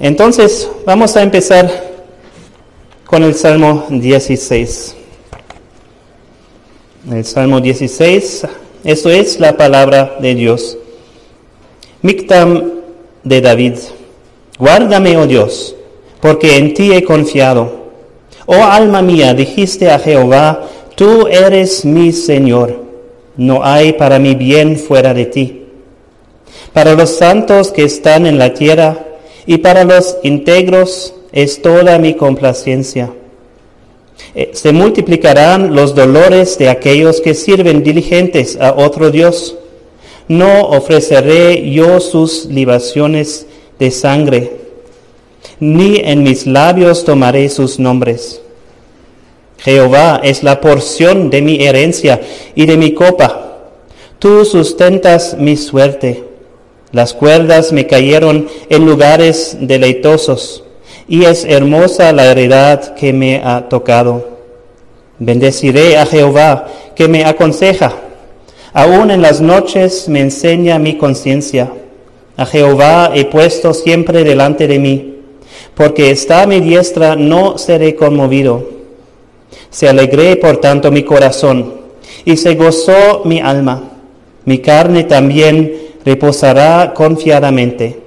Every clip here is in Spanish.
Entonces, vamos a empezar con el Salmo 16. El Salmo 16, esto es la palabra de Dios. Mictam de David. Guárdame, oh Dios, porque en ti he confiado. Oh alma mía, dijiste a Jehová, tú eres mi Señor. No hay para mi bien fuera de ti. Para los santos que están en la tierra y para los íntegros es toda mi complacencia. Eh, se multiplicarán los dolores de aquellos que sirven diligentes a otro Dios. No ofreceré yo sus libaciones de sangre, ni en mis labios tomaré sus nombres. Jehová es la porción de mi herencia y de mi copa. Tú sustentas mi suerte. Las cuerdas me cayeron en lugares deleitosos, y es hermosa la heredad que me ha tocado. Bendeciré a Jehová, que me aconseja. Aún en las noches me enseña mi conciencia. A Jehová he puesto siempre delante de mí, porque está a mi diestra, no seré conmovido. Se alegré por tanto mi corazón, y se gozó mi alma. Mi carne también reposará confiadamente,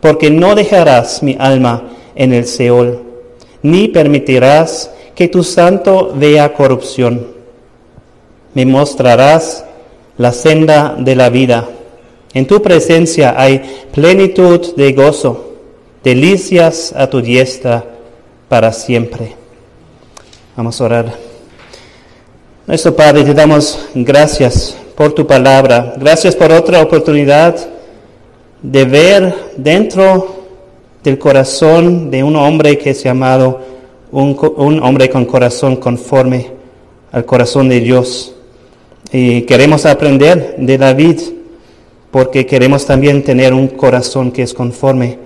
porque no dejarás mi alma en el Seol, ni permitirás que tu santo vea corrupción. Me mostrarás la senda de la vida. En tu presencia hay plenitud de gozo, delicias a tu diestra para siempre. Vamos a orar. Nuestro Padre, te damos gracias por tu palabra. Gracias por otra oportunidad de ver dentro del corazón de un hombre que es llamado un, un, hombre con corazón conforme al corazón de Dios. Y queremos aprender de David porque queremos también tener un corazón que es conforme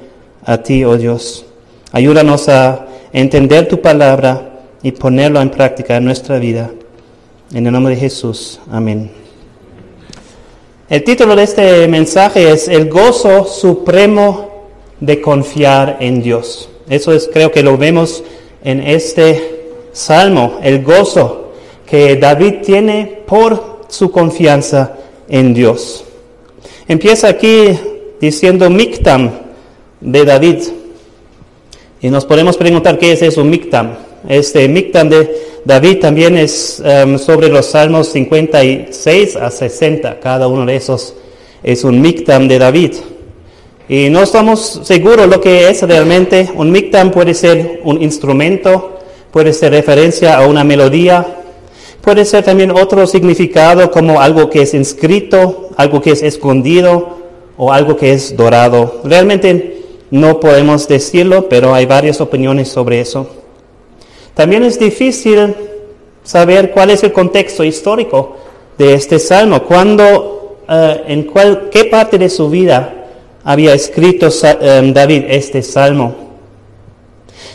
a ti, oh Dios. Ayúdanos a entender tu palabra y ponerlo en práctica en nuestra vida. En el nombre de Jesús. Amén. El título de este mensaje es El gozo supremo de confiar en Dios. Eso es, creo que lo vemos en este salmo, el gozo que David tiene por su confianza en Dios. Empieza aquí diciendo Mictam de David. Y nos podemos preguntar qué es eso, Mictam. Este Mictam de David también es um, sobre los Salmos 56 a 60. Cada uno de esos es un Mictam de David. Y no estamos seguros lo que es realmente. Un Mictam puede ser un instrumento, puede ser referencia a una melodía, puede ser también otro significado como algo que es inscrito, algo que es escondido o algo que es dorado. Realmente no podemos decirlo, pero hay varias opiniones sobre eso. También es difícil saber cuál es el contexto histórico de este salmo, cuándo, uh, en cuál, qué parte de su vida había escrito um, David este salmo.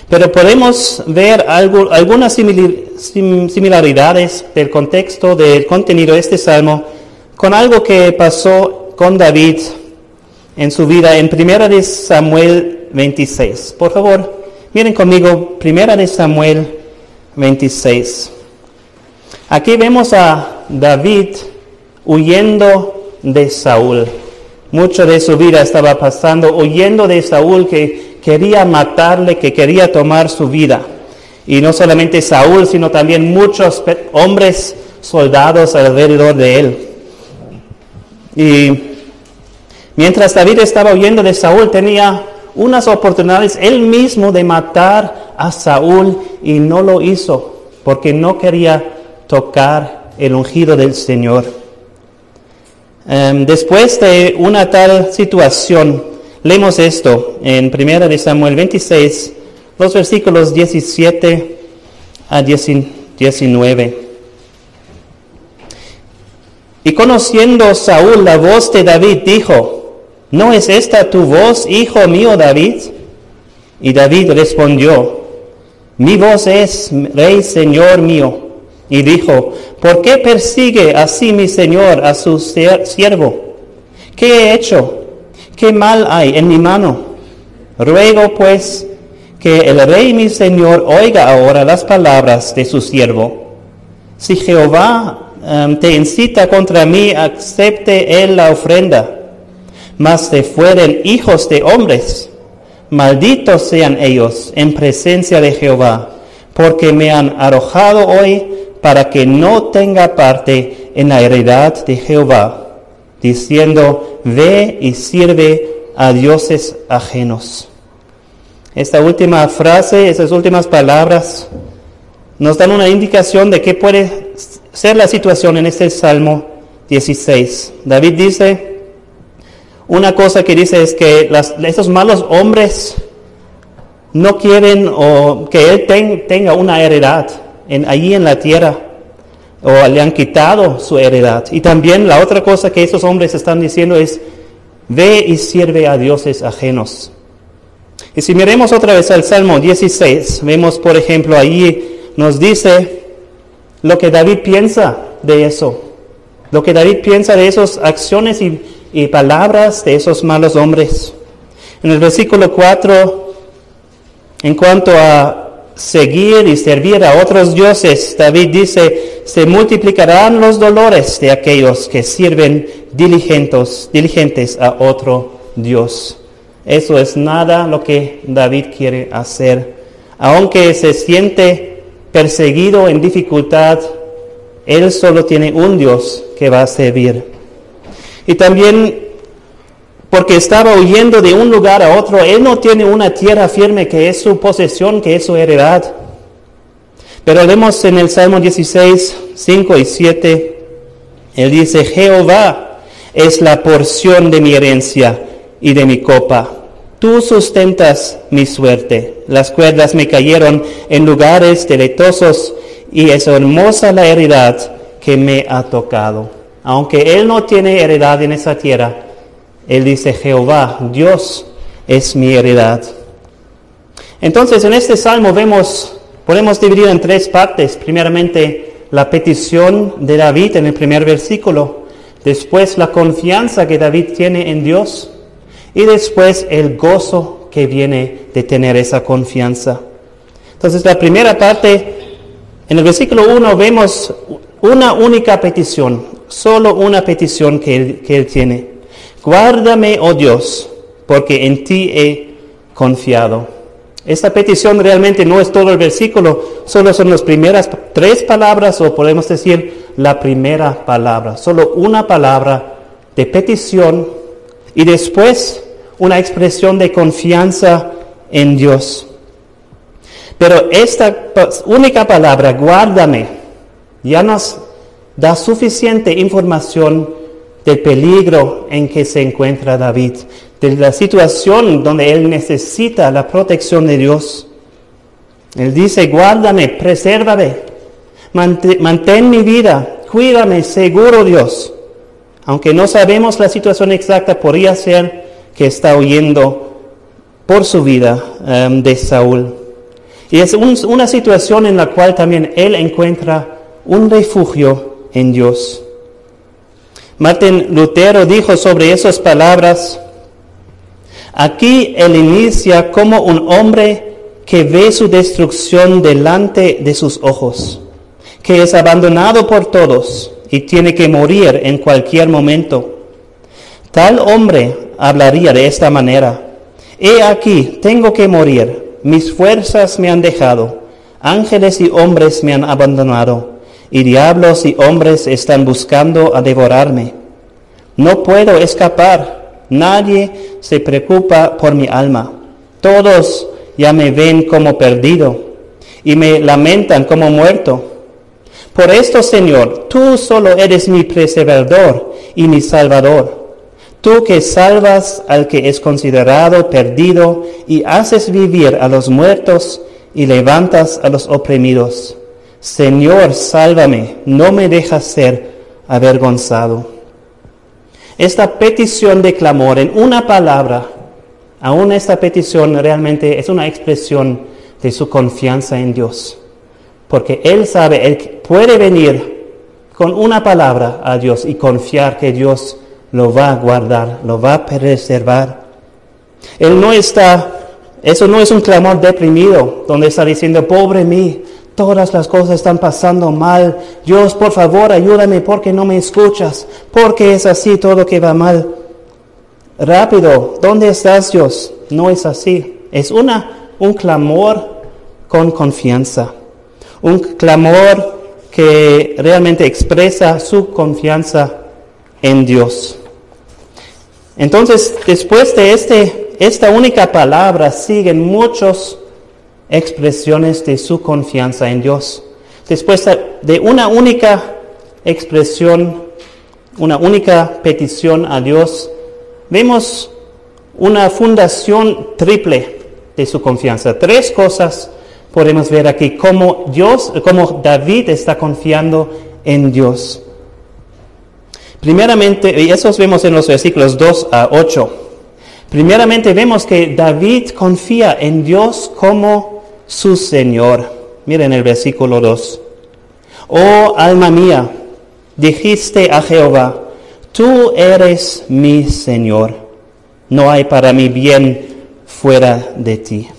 Pero podemos ver algo, algunas similaridades del contexto del contenido de este salmo con algo que pasó con David en su vida en 1 Samuel 26. Por favor, Miren conmigo, primera de Samuel 26. Aquí vemos a David huyendo de Saúl. Mucho de su vida estaba pasando huyendo de Saúl que quería matarle, que quería tomar su vida. Y no solamente Saúl, sino también muchos hombres, soldados alrededor de él. Y mientras David estaba huyendo de Saúl, tenía unas oportunidades él mismo de matar a Saúl y no lo hizo porque no quería tocar el ungido del Señor. Um, después de una tal situación, leemos esto en 1 de Samuel 26, los versículos 17 a 19. Y conociendo Saúl la voz de David, dijo, ¿No es esta tu voz, hijo mío David? Y David respondió, mi voz es, rey Señor mío. Y dijo, ¿por qué persigue así mi Señor a su siervo? ¿Qué he hecho? ¿Qué mal hay en mi mano? Ruego pues que el rey mi señor oiga ahora las palabras de su siervo. Si Jehová em, te incita contra mí, acepte él la ofrenda. Mas si fueren hijos de hombres, malditos sean ellos en presencia de Jehová, porque me han arrojado hoy para que no tenga parte en la heredad de Jehová, diciendo, ve y sirve a dioses ajenos. Esta última frase, esas últimas palabras, nos dan una indicación de qué puede ser la situación en este Salmo 16. David dice, una cosa que dice es que estos malos hombres no quieren o que él tenga una heredad allí en la tierra o le han quitado su heredad. Y también la otra cosa que esos hombres están diciendo es, ve y sirve a dioses ajenos. Y si miremos otra vez al Salmo 16, vemos por ejemplo ahí nos dice lo que David piensa de eso, lo que David piensa de esas acciones y, y palabras de esos malos hombres. En el versículo 4, en cuanto a seguir y servir a otros dioses, David dice, se multiplicarán los dolores de aquellos que sirven diligentes, diligentes a otro Dios. Eso es nada lo que David quiere hacer. Aunque se siente perseguido en dificultad, él solo tiene un Dios que va a servir. Y también porque estaba huyendo de un lugar a otro. Él no tiene una tierra firme que es su posesión, que es su heredad. Pero leemos en el Salmo 16, 5 y 7, él dice, Jehová es la porción de mi herencia y de mi copa. Tú sustentas mi suerte. Las cuerdas me cayeron en lugares deleitosos y es hermosa la heredad que me ha tocado. Aunque él no tiene heredad en esa tierra, él dice, Jehová, Dios es mi heredad. Entonces, en este salmo vemos, podemos dividir en tres partes. Primeramente, la petición de David en el primer versículo. Después, la confianza que David tiene en Dios. Y después, el gozo que viene de tener esa confianza. Entonces, la primera parte, en el versículo 1 vemos una única petición, solo una petición que él, que él tiene. Guárdame, oh Dios, porque en ti he confiado. Esta petición realmente no es todo el versículo, solo son las primeras tres palabras o podemos decir la primera palabra, solo una palabra de petición y después una expresión de confianza en Dios. Pero esta única palabra, guárdame, ya nos da suficiente información del peligro en que se encuentra David, de la situación donde él necesita la protección de Dios. Él dice, guárdame, presérvame, mantén mi vida, cuídame, seguro Dios. Aunque no sabemos la situación exacta, podría ser que está huyendo por su vida em, de Saúl. Y es una situación en la cual también él encuentra un refugio en Dios. Martín Lutero dijo sobre esas palabras, aquí él inicia como un hombre que ve su destrucción delante de sus ojos, que es abandonado por todos y tiene que morir en cualquier momento. Tal hombre hablaría de esta manera, he aquí, tengo que morir, mis fuerzas me han dejado, ángeles y hombres me han abandonado y diablos y hombres están buscando a devorarme. No puedo escapar, nadie se preocupa por mi alma. Todos ya me ven como perdido y me lamentan como muerto. Por esto, Señor, tú solo eres mi preservador y mi salvador. Tú que salvas al que es considerado perdido y haces vivir a los muertos y levantas a los oprimidos. Señor, sálvame, no me dejas ser avergonzado. Esta petición de clamor en una palabra, aún esta petición realmente es una expresión de su confianza en Dios. Porque Él sabe, Él puede venir con una palabra a Dios y confiar que Dios lo va a guardar, lo va a preservar. Él no está Eso no es un clamor deprimido, donde está diciendo, pobre mí, todas las cosas están pasando mal. Dios, por favor, ayúdame porque no me escuchas, porque es así todo que va mal. Rápido, ¿dónde estás Dios? No es así. Es una, un clamor con confianza. Un clamor que realmente expresa su confianza en Dios. Entonces, después de este, esta única palabra, siguen muchas expresiones de su confianza en Dios. Después de una única expresión, una única petición a Dios, vemos una fundación triple de su confianza. Tres cosas podemos ver aquí, cómo Dios, cómo David está confiando en Dios. Primeramente, y eso vemos en los versículos 2 a 8. Primeramente vemos que David confía en Dios como su Señor. Miren el versículo 2. Oh alma mía, dijiste a Jehová, tú eres mi Señor. No hay para mí bien fuera de ti.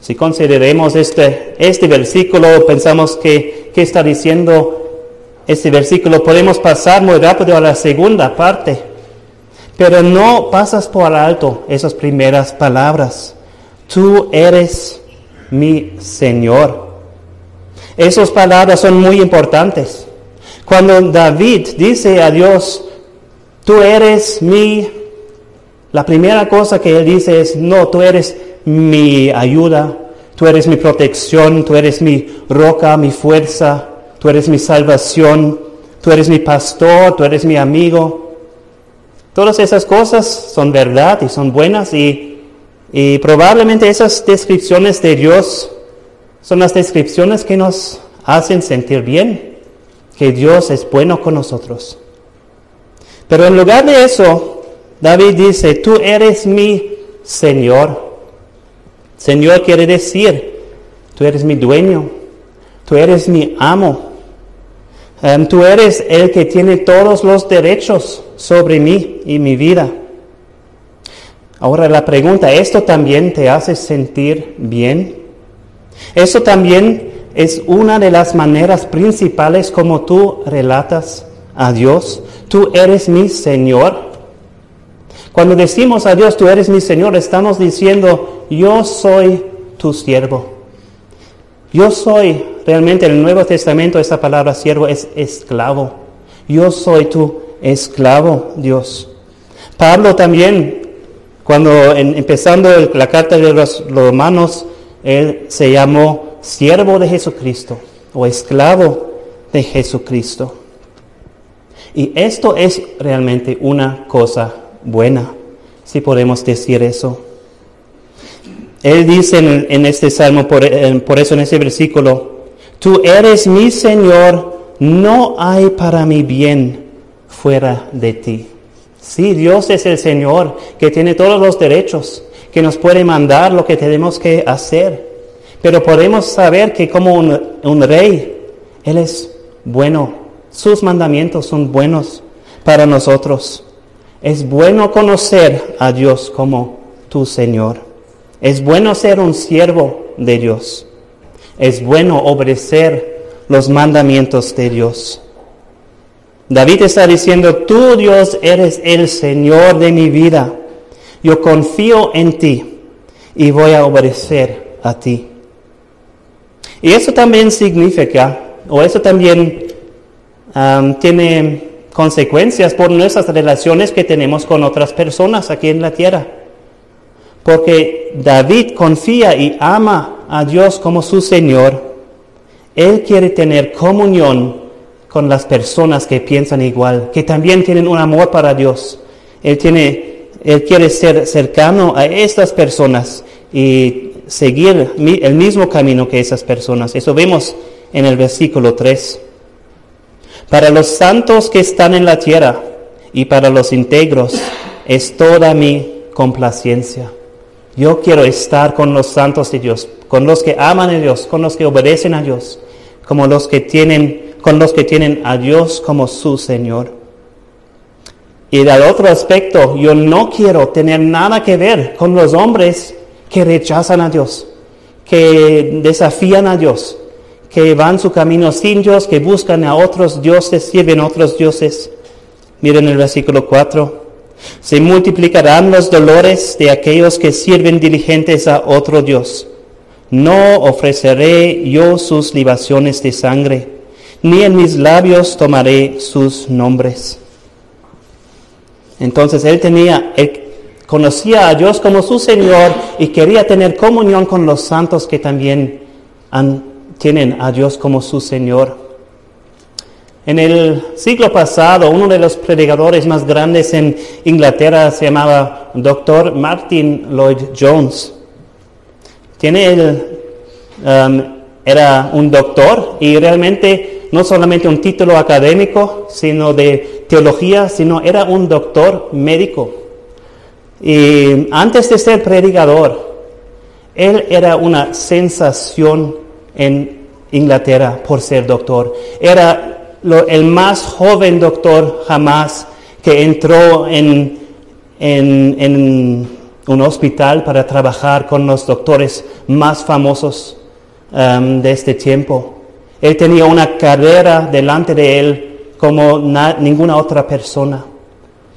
Si consideremos este, este versículo, pensamos que, ¿qué está diciendo este versículo? Podemos pasar muy rápido a la segunda parte, pero no pasas por alto esas primeras palabras. Tú eres mi Señor. Esas palabras son muy importantes. Cuando David dice a Dios, tú eres mi, la primera cosa que él dice es, no, tú eres mi ayuda, tú eres mi protección, tú eres mi roca, mi fuerza, tú eres mi salvación, tú eres mi pastor, tú eres mi amigo. Todas esas cosas son verdad y son buenas y, y probablemente esas descripciones de Dios son las descripciones que nos hacen sentir bien, que Dios es bueno con nosotros. Pero en lugar de eso, David dice, tú eres mi Señor. Señor quiere decir, tú eres mi dueño, tú eres mi amo, em, tú eres el que tiene todos los derechos sobre mí y mi vida. Ahora la pregunta, ¿esto también te hace sentir bien? ¿Eso también es una de las maneras principales como tú relatas a Dios? Tú eres mi Señor. Cuando decimos a Dios, tú eres mi Señor, estamos diciendo, yo soy tu siervo. Yo soy, realmente en el Nuevo Testamento esa palabra siervo es esclavo. Yo soy tu esclavo, Dios. Pablo también, cuando empezando la carta de los romanos, él se llamó siervo de Jesucristo o esclavo de Jesucristo. Y esto es realmente una cosa buena, si podemos decir eso. Él dice en, este salmo, por, eso en ese versículo, tú eres mi Señor, no hay para mi bien fuera de ti. Sí, Dios es el Señor que tiene todos los derechos, que nos puede mandar lo que tenemos que hacer. Pero podemos saber que como un, un rey, Él es bueno. Sus mandamientos son buenos para nosotros. Es bueno conocer a Dios como tu Señor. Es bueno ser un siervo de Dios. Es bueno obedecer los mandamientos de Dios. David está diciendo, tú Dios eres el Señor de mi vida. Yo confío en ti y voy a obedecer a ti. Y eso también significa, o eso también tiene consecuencias por nuestras relaciones que tenemos con otras personas aquí en la tierra. Porque David confía y ama a Dios como su Señor. Él quiere tener comunión con las personas que piensan igual, que también tienen un amor para Dios. Él, tiene, él quiere ser cercano a estas personas y seguir el mismo camino que esas personas. Eso vemos en el versículo 3 para los santos que están en la tierra y para los íntegros es toda mi complacencia. Yo quiero estar con los santos de Dios, con los que aman a Dios, con los que obedecen a Dios, como los que tienen, con los que tienen a Dios como su Señor. Y del otro aspecto, yo no quiero tener nada que ver con los hombres que rechazan a Dios, que desafían a Dios, que van su camino sin Dios, que buscan a otros dioses, sirven a otros dioses. Miren el versículo 4. Se multiplicarán los dolores de aquellos que sirven diligentes a otro Dios. No ofreceré yo sus libaciones de sangre, ni en mis labios tomaré sus nombres. Entonces él tenía, conocía a Dios como su Señor y quería tener comunión con los santos que también tienen a Dios como su Señor. En el siglo pasado, uno de los predicadores más grandes en Inglaterra se llamaba Dr. Martin Lloyd Jones. Tiene el, um, era un doctor y realmente no solamente un título académico, sino de teología, sino era un doctor médico. Y antes de ser predicador, él era una sensación en Inglaterra por ser doctor. Era el más joven doctor jamás que entró en, un hospital para trabajar con los doctores más famosos um, de este tiempo. Él tenía una carrera delante de él como ninguna otra persona.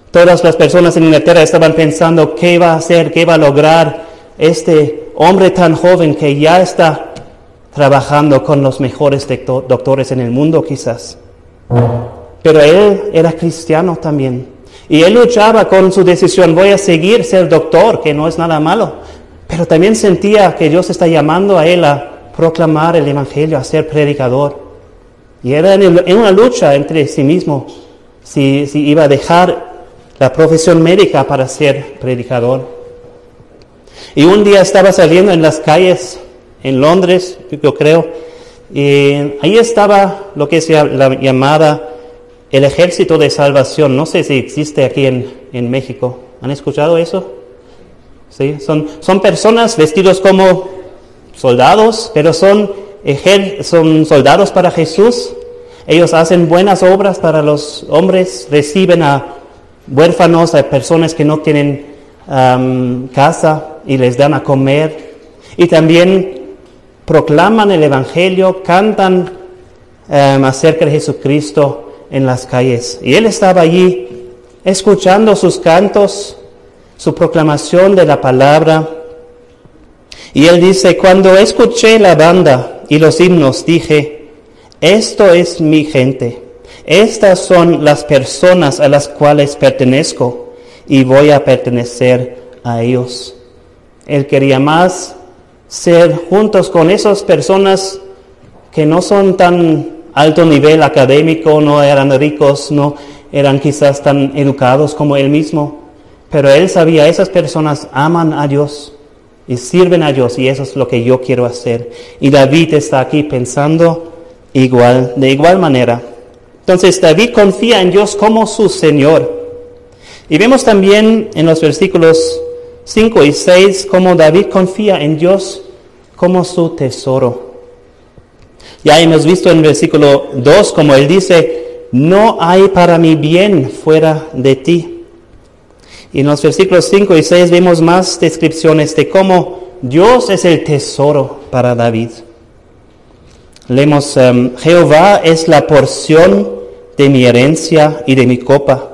Todas las personas en Inglaterra estaban pensando qué va a hacer, qué va a lograr este hombre tan joven que ya está trabajando con los mejores doctores en el mundo quizás. Pero él era cristiano también. Y él luchaba con su decisión, voy a seguir ser doctor, que no es nada malo. Pero también sentía que Dios está llamando a él a proclamar el Evangelio, a ser predicador. Y era en, una lucha entre sí mismo, si, si iba a dejar la profesión médica para ser predicador. Y un día estaba saliendo en las calles en Londres, yo creo, y ahí estaba lo que es la llamada el ejército de salvación. No sé si existe aquí en, México. ¿Han escuchado eso? ¿Sí? Son, son personas vestidos como soldados, pero son, son soldados para Jesús. Ellos hacen buenas obras para los hombres, reciben a huérfanos, a personas que no tienen casa y les dan a comer. Y también proclaman el Evangelio, cantan acerca de Jesucristo en las calles. Y él estaba allí escuchando sus cantos, su proclamación de la palabra. Y él dice, cuando escuché la banda y los himnos, dije, esto es mi gente, estas son las personas a las cuales pertenezco y voy a pertenecer a ellos. Él quería más ser juntos con esas personas que no son tan alto nivel académico, no eran ricos, no eran quizás tan educados como él mismo, pero él sabía, esas personas aman a Dios y sirven a Dios y eso es lo que yo quiero hacer. Y David está aquí pensando igual, de igual manera. Entonces David confía en Dios como su Señor. Y vemos también en los versículos 5 y 6, como David confía en Dios como su tesoro. Ya hemos visto en el versículo 2 como él dice, no hay para mi bien fuera de ti. Y en los versículos 5 y 6 vemos más descripciones de cómo Dios es el tesoro para David. Leemos, em, Jehová es la porción de mi herencia y de mi copa.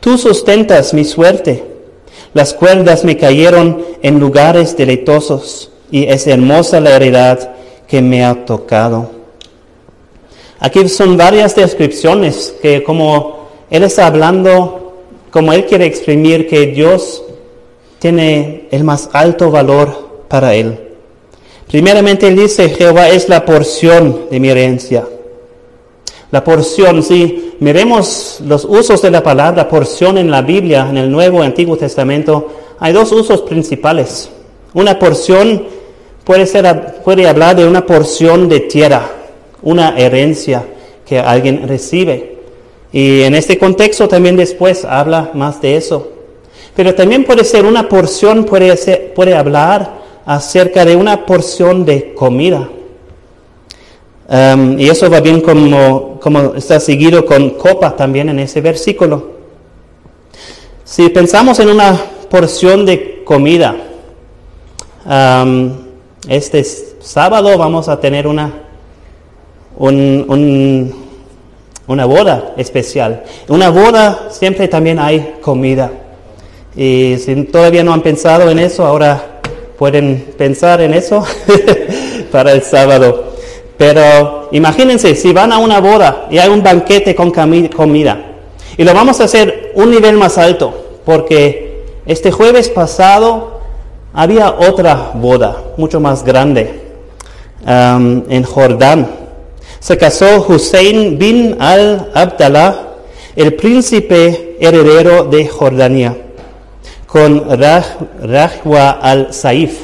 Tú sustentas mi suerte. Las cuerdas me cayeron en lugares deleitosos y es hermosa la heredad que me ha tocado. Aquí son varias descripciones que como Él está hablando, como Él quiere exprimir que Dios tiene el más alto valor para Él. Primeramente Él dice, Jehová es la porción de mi herencia. La porción, si miremos los usos de la palabra porción en la Biblia, en el Nuevo y Antiguo Testamento, hay dos usos principales. Una porción puede, ser, puede hablar de una porción de tierra, una herencia que alguien recibe. Y en este contexto también después habla más de eso. Pero también puede ser una porción, puede, puede hablar acerca de una porción de comida. Um, y eso va bien como, como está seguido con copa también en ese versículo. Si pensamos en una porción de comida, am, este sábado vamos a tener una, un- un- una boda especial. Una boda siempre también hay comida. Y si todavía no han pensado en eso, ahora pueden pensar en eso para el sábado. Pero imagínense, si van a una boda y hay un banquete con comida, y lo vamos a hacer un nivel más alto, porque este jueves pasado había otra boda, mucho más grande, en Jordán. Se casó Hussein bin al-Abdallah, el príncipe heredero de Jordania con Raj- Rajwa al-Saif,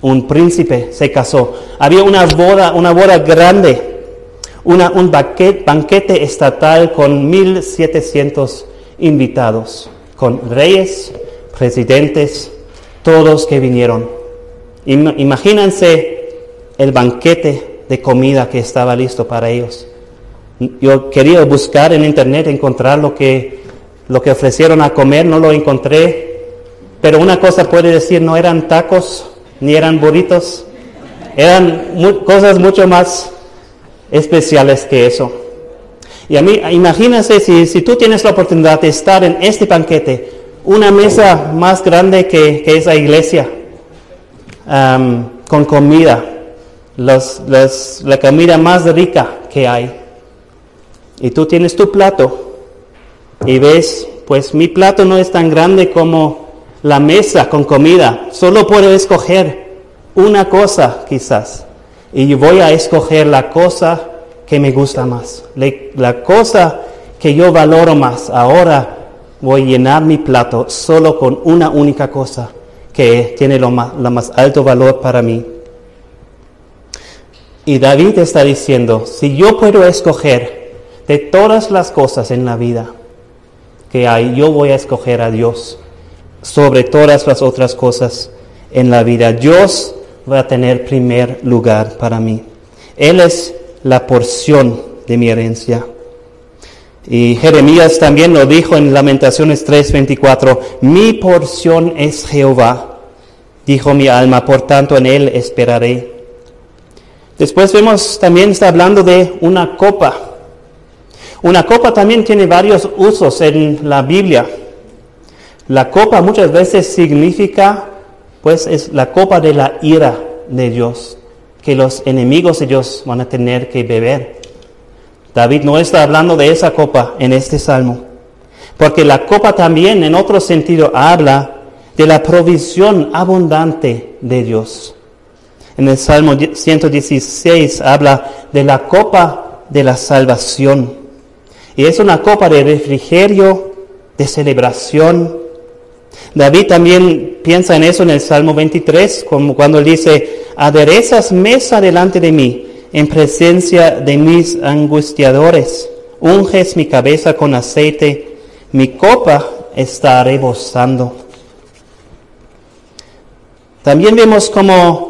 un príncipe, se casó. Había una boda, una boda grande, un banquete, estatal con 1.700 invitados, con reyes, presidentes, todos que vinieron. Im- imagínense el banquete de comida que estaba listo para ellos. Yo quería buscar en internet, encontrar lo que, lo que ofrecieron a comer, no lo encontré. Pero una cosa puede decir, no eran tacos, ni eran burritos, eran cosas mucho más especiales que eso. Y a mí, imagínense si, si tú tienes la oportunidad de estar en este banquete, una mesa más grande que, que esa iglesia, con comida, los- los- la comida más rica que hay. Y tú tienes tu plato y ves, pues mi plato no es tan grande como la mesa con comida. Solo puedo escoger una cosa quizás. Y voy a escoger la cosa que me gusta más. La cosa que yo valoro más. Ahora voy a llenar mi plato solo con una única cosa que tiene lo más, lo más alto valor para mí. Y David está diciendo, si yo puedo escoger de todas las cosas en la vida que hay, yo voy a escoger a Dios sobre todas las otras cosas en la vida. Dios va a tener primer lugar para mí. Él es la porción de mi herencia. Y Jeremías también lo dijo en Lamentaciones 3:24, mi porción es Jehová, dijo mi alma, por tanto en él esperaré. Después vemos también está hablando de una copa. Una copa también tiene varios usos en la Biblia. La copa muchas veces significa, pues es la copa de la ira de Dios, que los enemigos de Dios van a tener que beber. David no está hablando de esa copa en este salmo, porque la copa también en otro sentido habla de la provisión abundante de Dios. En el Salmo 116 habla de la copa de la salvación. Y es una copa de refrigerio, de celebración. David también piensa en eso en el Salmo 23, como cuando dice, aderezas mesa delante de mí en presencia de mis angustiadores, unges mi cabeza con aceite, mi copa está rebosando. También vemos como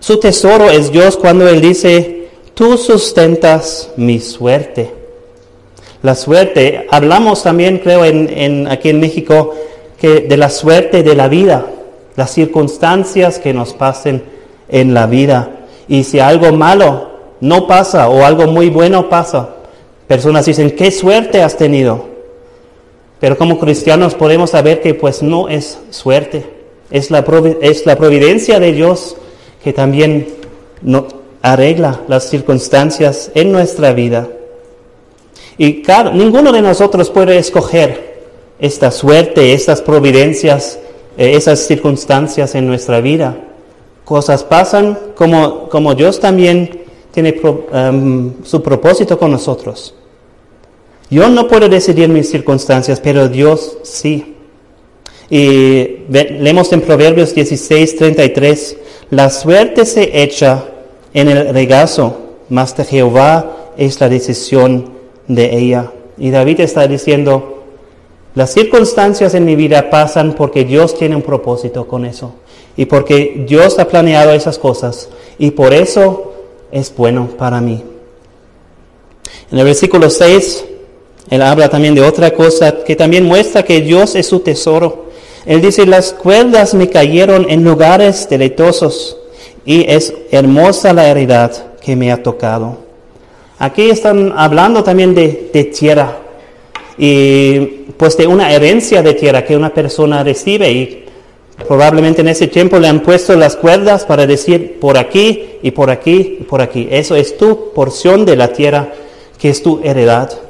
su tesoro es Dios cuando Él dice, tú sustentas mi suerte. La suerte, hablamos también creo en, en- aquí en México que de la suerte de la vida, las circunstancias que nos pasen en la vida. Y si algo malo no pasa o algo muy bueno pasa, personas dicen, qué suerte has tenido. Pero como cristianos podemos saber que pues no es suerte, es la, es la providencia de Dios que también no, arregla las circunstancias en nuestra vida. Y ninguno de nosotros puede escoger esta suerte, estas providencias, eh, esas circunstancias en nuestra vida. Cosas pasan como, como Dios también tiene em, su propósito con nosotros. Yo no puedo decidir mis circunstancias, pero Dios sí. Y leemos en Proverbios 16, 33, la suerte se echa en el regazo, mas de Jehová es la decisión de ella. Y David está diciendo, las circunstancias en mi vida pasan porque Dios tiene un propósito con eso. Y porque Dios ha planeado esas cosas. Y por eso es bueno para mí. En el versículo 6, él habla también de otra cosa que también muestra que Dios es su tesoro. Él dice, las cuerdas me cayeron en lugares deleitosos y es hermosa la heredad que me ha tocado. Aquí están hablando también de, de tierra y pues de una herencia de tierra que una persona recibe y probablemente en ese tiempo le han puesto las cuerdas para decir por aquí y por aquí y por aquí. Eso es tu porción de la tierra que es tu heredad.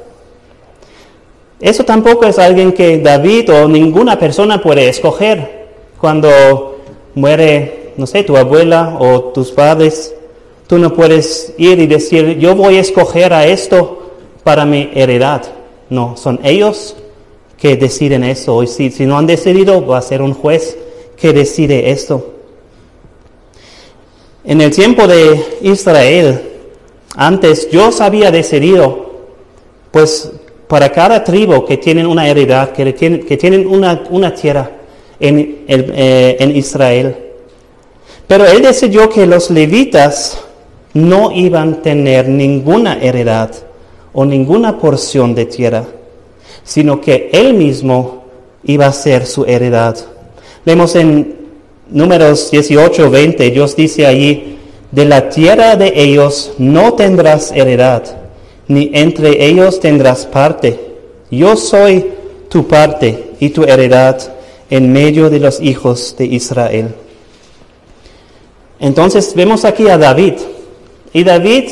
Eso tampoco es alguien que David o ninguna persona puede escoger cuando muere, no sé, tu abuela o tus padres. Tú no puedes ir y decir, yo voy a escoger a esto para mi heredad. No, son ellos que deciden eso. Y si, si no han decidido, va a ser un juez que decide esto. En el tiempo de Israel, antes Dios había decidido, pues para cada tribu que tienen una heredad, que tienen, una, tierra eh, en Israel. Pero Él decidió que los levitas no iban a tener ninguna heredad o ninguna porción de tierra, sino que Él mismo iba a ser su heredad. Vemos en números 18, 20, Dios dice allí, de la tierra de ellos no tendrás heredad, ni entre ellos tendrás parte. Yo soy tu parte y tu heredad en medio de los hijos de Israel. Entonces vemos aquí a David, y David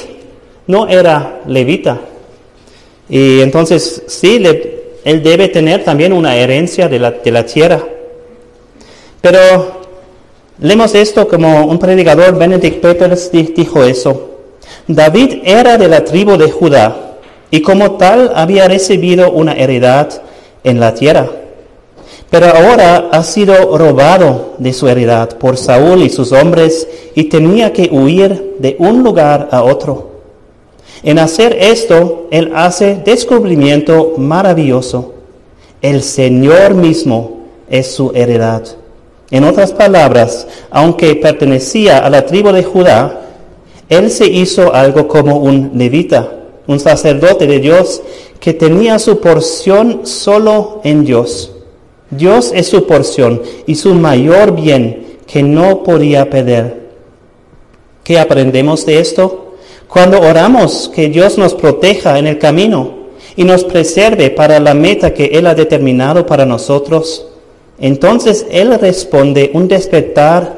no era levita. Y entonces sí, él debe tener también una herencia de la, de la tierra. Pero leemos esto como un predicador, Benedict Peters, dijo eso. David era de la tribu de Judá y como tal había recibido una heredad en la tierra. Pero ahora ha sido robado de su heredad por Saúl y sus hombres y tenía que huir de un lugar a otro. En hacer esto, él hace descubrimiento maravilloso. El Señor mismo es su heredad. En otras palabras, aunque pertenecía a la tribu de Judá, él se hizo algo como un levita, un sacerdote de Dios que tenía su porción solo en Dios. Dios es su porción y su mayor bien que no podía perder. ¿Qué aprendemos de esto? Cuando oramos que Dios nos proteja en el camino y nos preserve para la meta que Él ha determinado para nosotros, entonces Él responde un despertar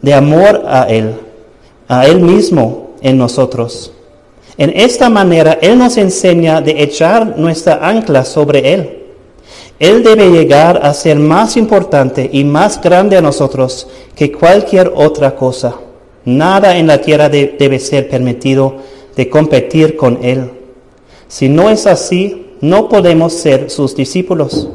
de amor a Él, a Él mismo en nosotros. En esta manera Él nos enseña de echar nuestra ancla sobre Él él debe llegar a ser más importante y más grande a nosotros que cualquier otra cosa. Nada en la tierra debe ser permitido de competir con Él. Si no es así, no podemos ser sus discípulos.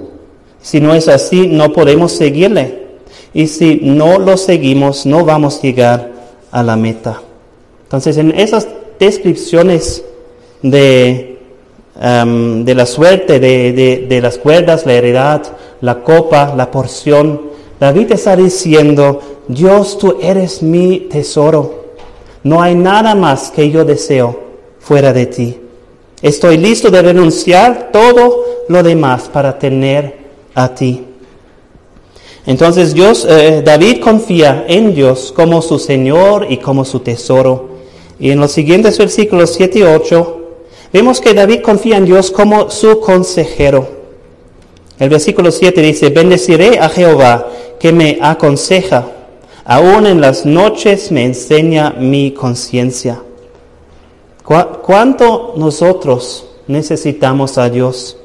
Si no es así, no podemos seguirle. Y si no lo seguimos, no vamos a llegar a la meta. Entonces, en esas descripciones de de la suerte de, las cuerdas, la heredad, la copa, la porción. David está diciendo, Dios, tú eres mi tesoro. No hay nada más que yo deseo fuera de ti. Estoy listo de renunciar todo lo demás para tener a ti. Entonces Dios, eh, David confía en Dios como su Señor y como su tesoro. Y en los siguientes versículos 7 y 8 Vemos que David confía en Dios como su consejero. El versículo 7 dice, bendeciré a Jehová que me aconseja, aún en las noches me enseña mi conciencia. ¿Cuánto nosotros necesitamos a Dios?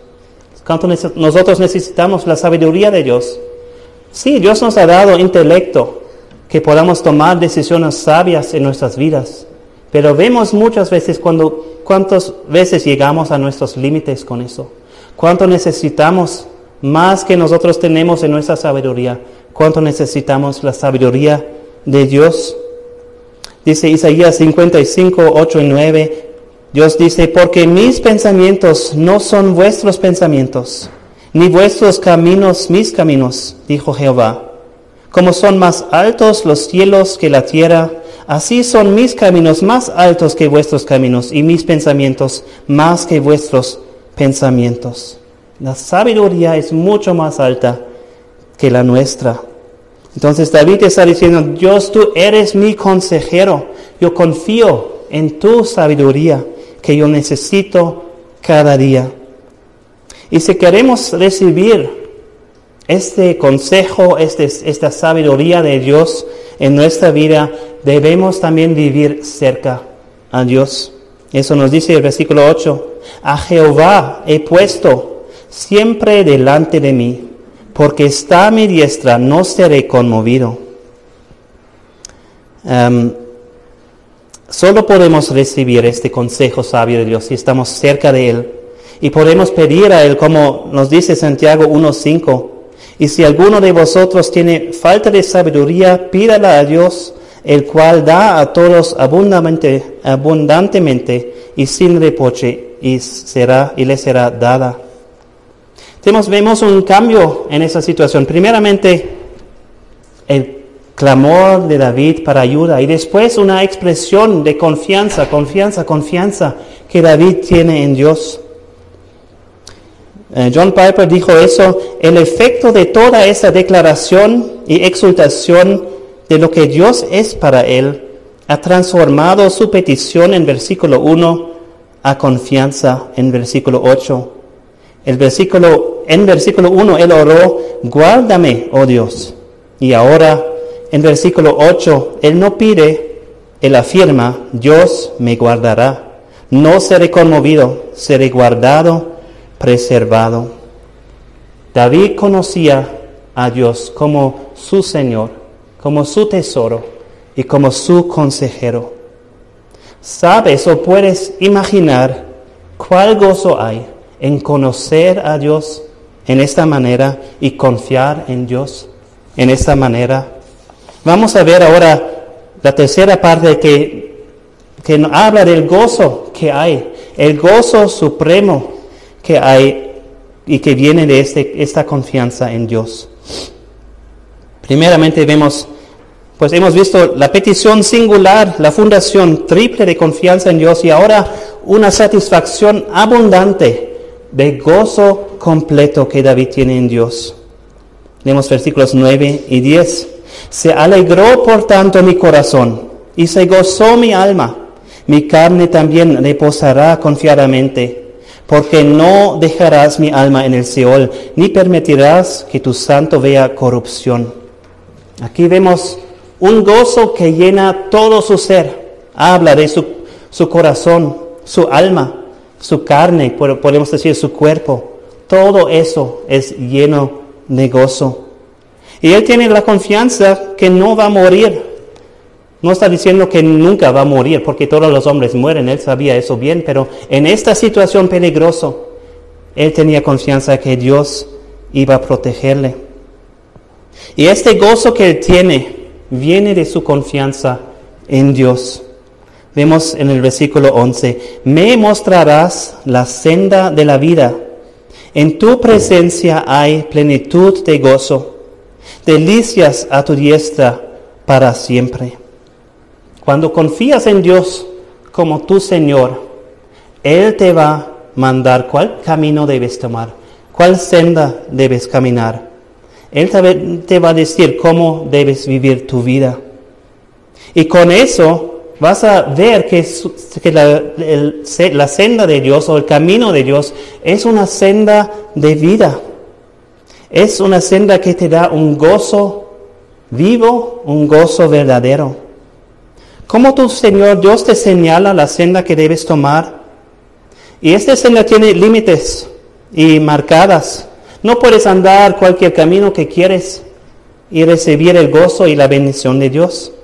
¿Cuánto nosotros necesitamos la sabiduría de Dios? Sí, Dios nos ha dado intelecto que podamos tomar decisiones sabias en nuestras vidas. Pero vemos muchas veces cuando, cuántas veces llegamos a nuestros límites con eso. Cuánto necesitamos más que nosotros tenemos en nuestra sabiduría. Cuánto necesitamos la sabiduría de Dios. Dice Isaías 55, 8 y 9. Dios dice, porque mis pensamientos no son vuestros pensamientos, ni vuestros caminos mis caminos, dijo Jehová. Como son más altos los cielos que la tierra, Así son mis caminos más altos que vuestros caminos y mis pensamientos más que vuestros pensamientos. La sabiduría es mucho más alta que la nuestra. Entonces David está diciendo, Dios, tú eres mi consejero, yo confío en tu sabiduría que yo necesito cada día. Y si queremos recibir este consejo, este, esta sabiduría de Dios en nuestra vida, debemos también vivir cerca a Dios. Eso nos dice el versículo 8. A Jehová he puesto siempre delante de mí, porque está a mi diestra, no seré conmovido. Em, solo podemos recibir este consejo sabio de Dios si estamos cerca de Él. Y podemos pedir a Él, como nos dice Santiago 1.5, y si alguno de vosotros tiene falta de sabiduría, pídala a Dios, el cual da a todos abundantemente, abundantemente y sin reproche, y, será, y le será dada. Vemos un cambio en esa situación. Primeramente, el clamor de David para ayuda y después una expresión de confianza, confianza, confianza que David tiene en Dios. Eh, John Piper dijo eso, el efecto de toda esa declaración y exultación de lo que Dios es para él ha transformado su petición en versículo 1 a confianza en versículo 8. El versículo, en versículo 1 él oró, guárdame, oh Dios. Y ahora en versículo 8 él no pide, él afirma, Dios me guardará. No seré conmovido, seré guardado preservado. David conocía a Dios como su Señor, como su tesoro y como su consejero. ¿Sabes o puedes imaginar cuál gozo hay en conocer a Dios en esta manera y confiar en Dios en esta manera? Vamos a ver ahora la tercera parte que, que habla del gozo que hay, el gozo supremo que hay y que viene de este, esta confianza en Dios. Primeramente vemos, pues hemos visto la petición singular, la fundación triple de confianza en Dios y ahora una satisfacción abundante de gozo completo que David tiene en Dios. Vemos versículos 9 y 10. Se alegró por tanto mi corazón y se gozó mi alma. Mi carne también reposará confiadamente porque no dejarás mi alma en el Seol, ni permitirás que tu santo vea corrupción. Aquí vemos un gozo que llena todo su ser. Habla de su, su corazón, su alma, su carne, podemos decir su cuerpo. Todo eso es lleno de gozo. Y él tiene la confianza que no va a morir no está diciendo que nunca va a morir, porque todos los hombres mueren, él sabía eso bien, pero en esta situación peligrosa, él tenía confianza que Dios iba a protegerle. Y este gozo que él tiene viene de su confianza en Dios. Vemos en el versículo 11, me mostrarás la senda de la vida. En tu presencia hay plenitud de gozo, delicias a tu diestra para siempre. Cuando confías en Dios como tu Señor, Él te va a mandar cuál camino debes tomar, cuál senda debes caminar. Él te va a decir cómo debes vivir tu vida. Y con eso vas a ver que, la, senda de Dios o el camino de Dios es una senda de vida. Es una senda que te da un gozo vivo, un gozo verdadero. ¿Cómo tu Señor Dios te señala la senda que debes tomar? Y esta senda tiene límites y marcadas. No puedes andar cualquier camino que quieres y recibir el gozo y la bendición de Dios.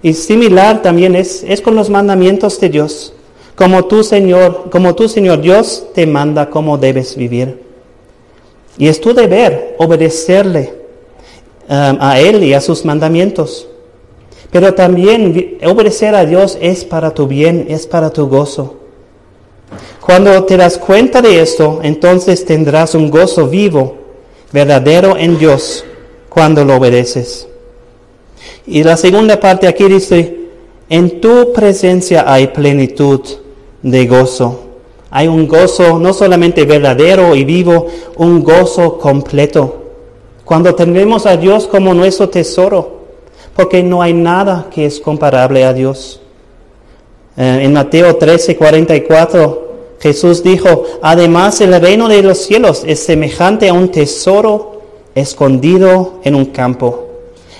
Y similar también es, es con los mandamientos de Dios. Como tu Señor, como tu Señor Dios te manda cómo debes vivir. Y es tu deber obedecerle um, a Él y a sus mandamientos. Pero también obedecer a Dios es para tu bien, es para tu gozo. Cuando te das cuenta de esto, entonces tendrás un gozo vivo, verdadero en Dios, cuando lo obedeces. Y la segunda parte aquí dice, en tu presencia hay plenitud de gozo. Hay un gozo no solamente verdadero y vivo, un gozo completo. cuando tenemos a Dios como nuestro tesoro, porque no hay nada que es comparable a Dios. Eh, en Mateo 13, 44, Jesús dijo, además el reino de los cielos es semejante a un tesoro escondido en un campo,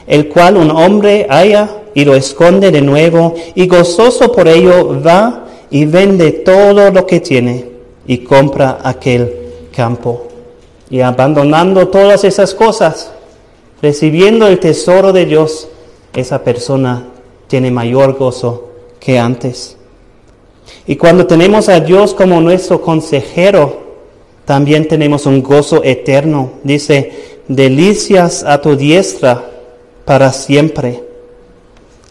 el cual un hombre haya y lo esconde de nuevo, y gozoso por ello va y vende todo lo que tiene y compra aquel campo. Y abandonando todas esas cosas, recibiendo el tesoro de Dios, esa persona tiene mayor gozo que antes. Y cuando tenemos a Dios como nuestro consejero, también tenemos un gozo eterno. Dice, delicias a tu diestra para siempre.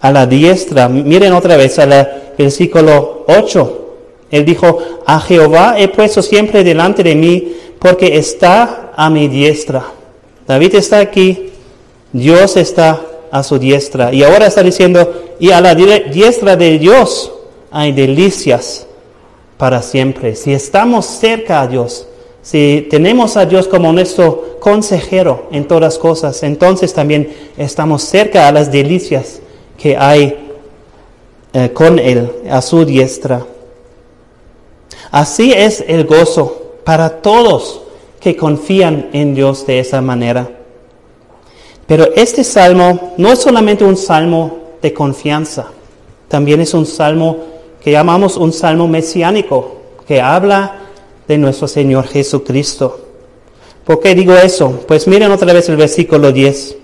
A la diestra, miren otra vez al versículo 8. Él dijo, a Jehová he puesto siempre delante de mí porque está a mi diestra. David está aquí, Dios está a su diestra. Y ahora está diciendo, y a la diestra de Dios hay delicias para siempre. Si estamos cerca a Dios, si tenemos a Dios como nuestro consejero en todas cosas, entonces también estamos cerca a las delicias que hay eh, con Él, a su diestra. Así es el gozo para todos que confían en Dios de esa manera. Pero este salmo no es solamente un salmo de confianza, también es un salmo que llamamos un salmo mesiánico, que habla de nuestro Señor Jesucristo. ¿Por qué digo eso? Pues miren otra vez el versículo 10.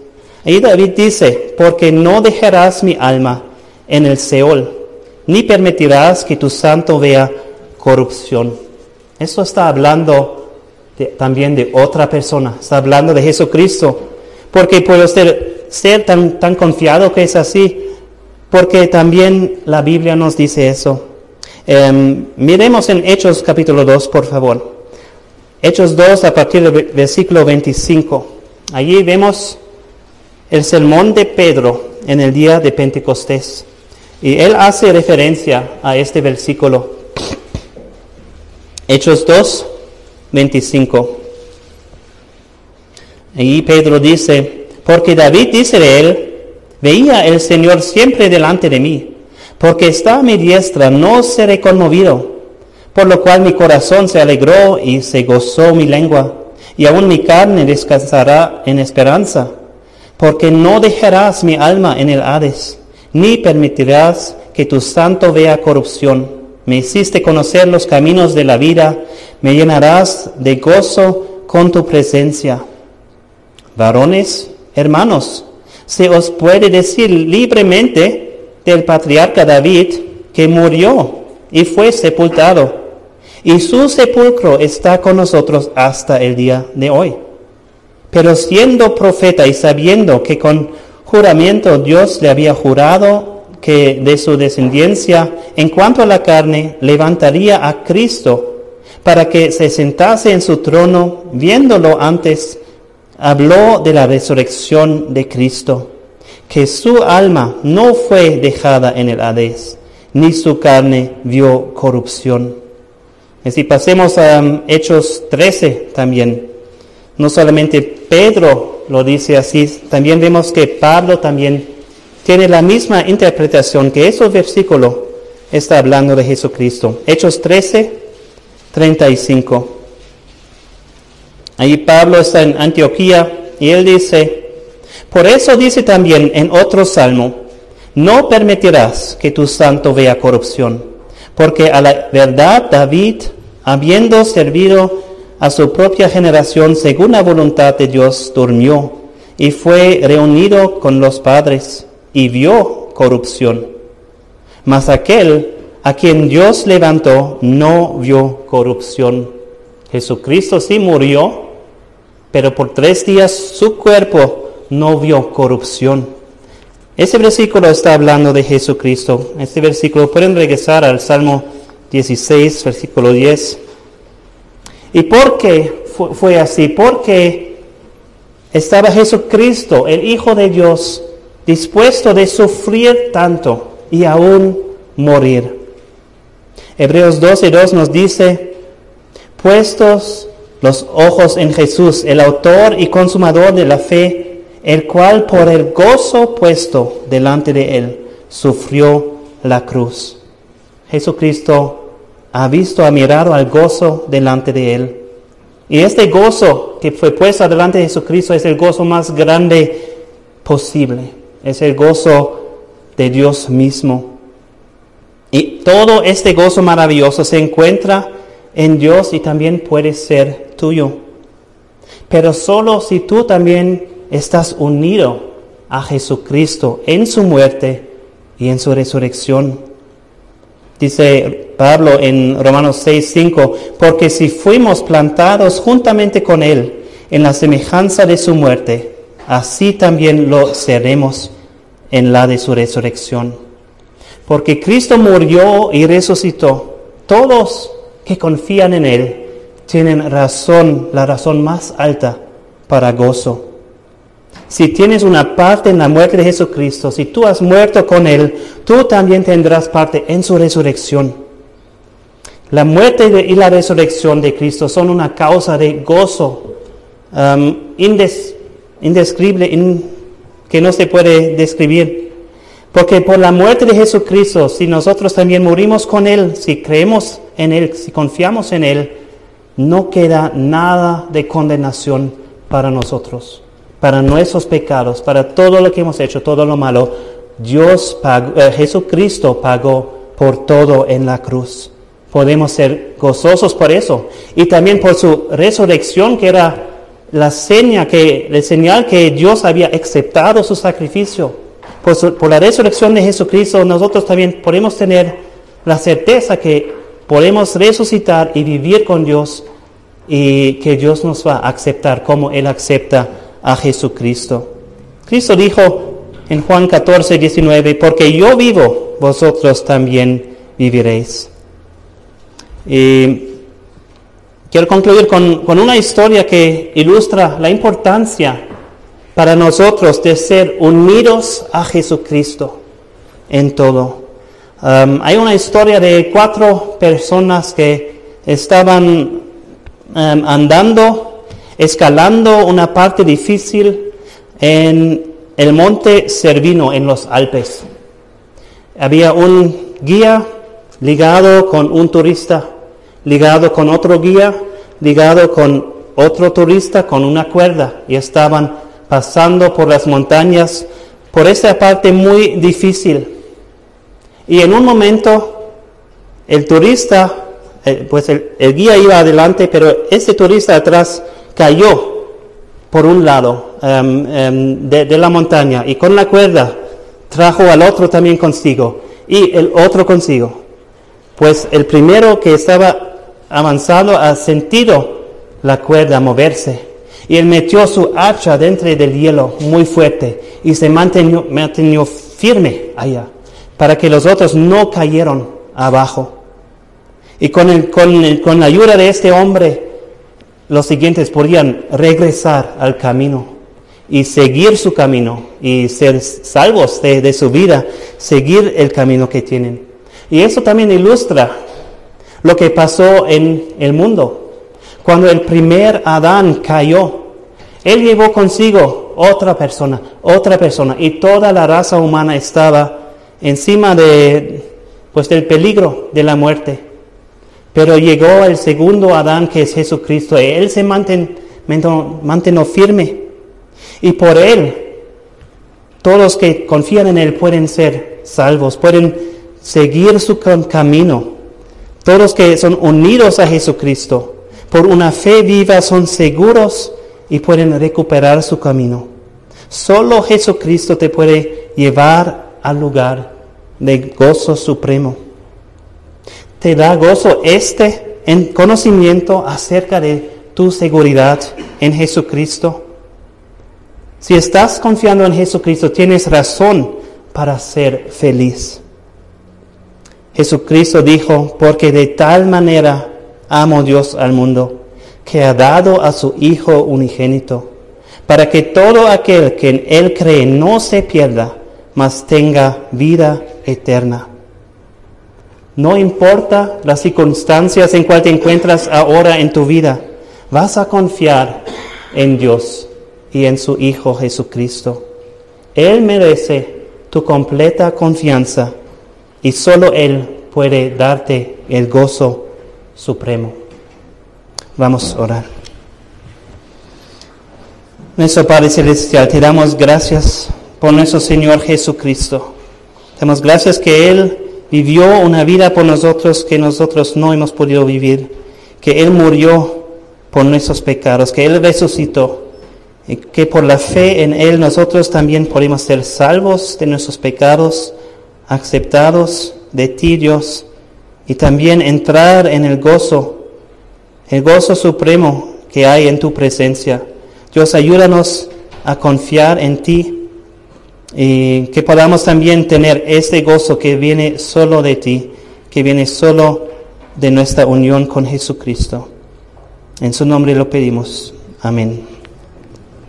Ahí David dice, porque no dejarás mi alma en el Seol, ni permitirás que tu santo vea corrupción. Eso está hablando también de otra persona, está hablando de Jesucristo. Porque puedo ser, ser tan, tan confiado que es así, porque también la Biblia nos dice eso. Em, miremos en Hechos capítulo 2, por favor. Hechos 2 a partir del versículo 25. Allí vemos el sermón de Pedro en el día de Pentecostés. Y él hace referencia a este versículo. Hechos 2, 25. Allí Pedro dice, porque David dice de él, veía el Señor siempre delante de mí, porque está a mi diestra, no seré conmovido, por lo cual mi corazón se alegró y se gozó mi lengua, y aún mi carne descansará en esperanza, porque no dejarás mi alma en el Hades, ni permitirás que tu santo vea corrupción me hiciste conocer los caminos de la vida, me llenarás de gozo con tu presencia. Varones, hermanos, se os puede decir libremente del patriarca David que murió y fue sepultado, y su sepulcro está con nosotros hasta el día de hoy. Pero siendo profeta y sabiendo que con juramento Dios le había jurado que de su descendencia, en cuanto a la carne, levantaría a Cristo para que se sentase en su trono, viéndolo antes, habló de la resurrección de Cristo, que su alma no fue dejada en el Hades, ni su carne vio corrupción. Y si pasemos a um, Hechos 13 también, no solamente Pedro lo dice así, también vemos que Pablo también tiene la misma interpretación que ese versículo está hablando de Jesucristo. Hechos 13, 35. Ahí Pablo está en Antioquía y él dice, por eso dice también en otro salmo, no permitirás que tu santo vea corrupción, porque a la verdad David, habiendo servido a su propia generación según la voluntad de Dios, durmió y fue reunido con los padres y vio corrupción. Mas aquel a quien Dios levantó no vio corrupción. Jesucristo sí murió, pero por tres días su cuerpo no vio corrupción. Ese versículo está hablando de Jesucristo. Este versículo pueden regresar al Salmo 16, versículo 10. ¿Y por qué fue así? Porque estaba Jesucristo, el Hijo de Dios, dispuesto de sufrir tanto y aún morir. Hebreos 12.2 nos dice, puestos los ojos en Jesús, el autor y consumador de la fe, el cual por el gozo puesto delante de él sufrió la cruz. Jesucristo ha visto, ha mirado al gozo delante de él. Y este gozo que fue puesto delante de Jesucristo es el gozo más grande posible. Es el gozo de Dios mismo. Y todo este gozo maravilloso se encuentra en Dios y también puede ser tuyo. Pero solo si tú también estás unido a Jesucristo en su muerte y en su resurrección. Dice Pablo en Romanos 6, 5, porque si fuimos plantados juntamente con Él en la semejanza de su muerte, así también lo seremos en la de su resurrección. Porque Cristo murió y resucitó. Todos que confían en Él tienen razón, la razón más alta para gozo. Si tienes una parte en la muerte de Jesucristo, si tú has muerto con Él, tú también tendrás parte en su resurrección. La muerte y la resurrección de Cristo son una causa de gozo um, indescriptible, que no se puede describir. Porque por la muerte de Jesucristo, si nosotros también morimos con Él, si creemos en Él, si confiamos en Él, no queda nada de condenación para nosotros, para nuestros pecados, para todo lo que hemos hecho, todo lo malo. Dios pagó, eh, Jesucristo pagó por todo en la cruz. Podemos ser gozosos por eso. Y también por su resurrección, que era la seña que, la señal que Dios había aceptado su sacrificio. Por, por la resurrección de Jesucristo, nosotros también podemos tener la certeza que podemos resucitar y vivir con Dios y que Dios nos va a aceptar como Él acepta a Jesucristo. Cristo dijo en Juan 14, 19, porque yo vivo, vosotros también viviréis. Y Quiero concluir con, una historia que ilustra la importancia para nosotros de ser unidos a Jesucristo en todo. Um, hay una historia de cuatro personas que estaban um, andando, escalando una parte difícil en el monte Cervino en los Alpes. Había un guía ligado con un turista ligado con otro guía, ligado con otro turista con una cuerda y estaban pasando por las montañas, por esa parte muy difícil. Y en un momento el turista, eh, pues el, guía iba adelante, pero ese turista atrás cayó por un lado em, em, de, la montaña y con la cuerda trajo al otro también consigo y el otro consigo. Pues el primero que estaba avanzado ha sentido la cuerda moverse. Y él metió su hacha dentro del hielo muy fuerte y se mantenió, firme allá para que los otros no cayeron abajo. Y con, con la ayuda de este hombre, los siguientes podían regresar al camino y seguir su camino y ser salvos de, de, su vida, seguir el camino que tienen. Y eso también ilustra lo que pasó en el mundo. Cuando el primer Adán cayó, él llevó consigo otra persona, otra persona, y toda la raza humana estaba encima de, pues, del peligro de la muerte. Pero llegó el segundo Adán, que es Jesucristo, y él se mantuvo firme. Y por él, todos los que confían en él pueden ser salvos, pueden seguir su camino todos que son unidos a Jesucristo por una fe viva son seguros y pueden recuperar su camino. Solo Jesucristo te puede llevar al lugar de gozo supremo. Te da gozo este en conocimiento acerca de tu seguridad en Jesucristo. Si estás confiando en Jesucristo, tienes razón para ser feliz. Jesucristo dijo, porque de tal manera amo Dios al mundo, que ha dado a su Hijo unigénito, para que todo aquel que en Él cree no se pierda, mas tenga vida eterna. No importa las circunstancias en cual te encuentras ahora en tu vida, vas a confiar en Dios y en su Hijo Jesucristo. Él merece tu completa confianza y solo Él puede darte el gozo supremo. Vamos a orar. Nuestro Padre Celestial, te damos gracias por nuestro Señor Jesucristo. Te damos gracias que Él vivió una vida por nosotros que nosotros no hemos podido vivir, que Él murió por nuestros pecados, que Él resucitó, y que por la fe en Él nosotros también podemos ser salvos de nuestros pecados, aceptados de ti, Dios, y también entrar en el gozo, el gozo supremo que hay en tu presencia. Dios, ayúdanos a confiar en ti y que podamos también tener este gozo que viene solo de ti, que viene solo de nuestra unión con Jesucristo. En su nombre lo pedimos. Amén.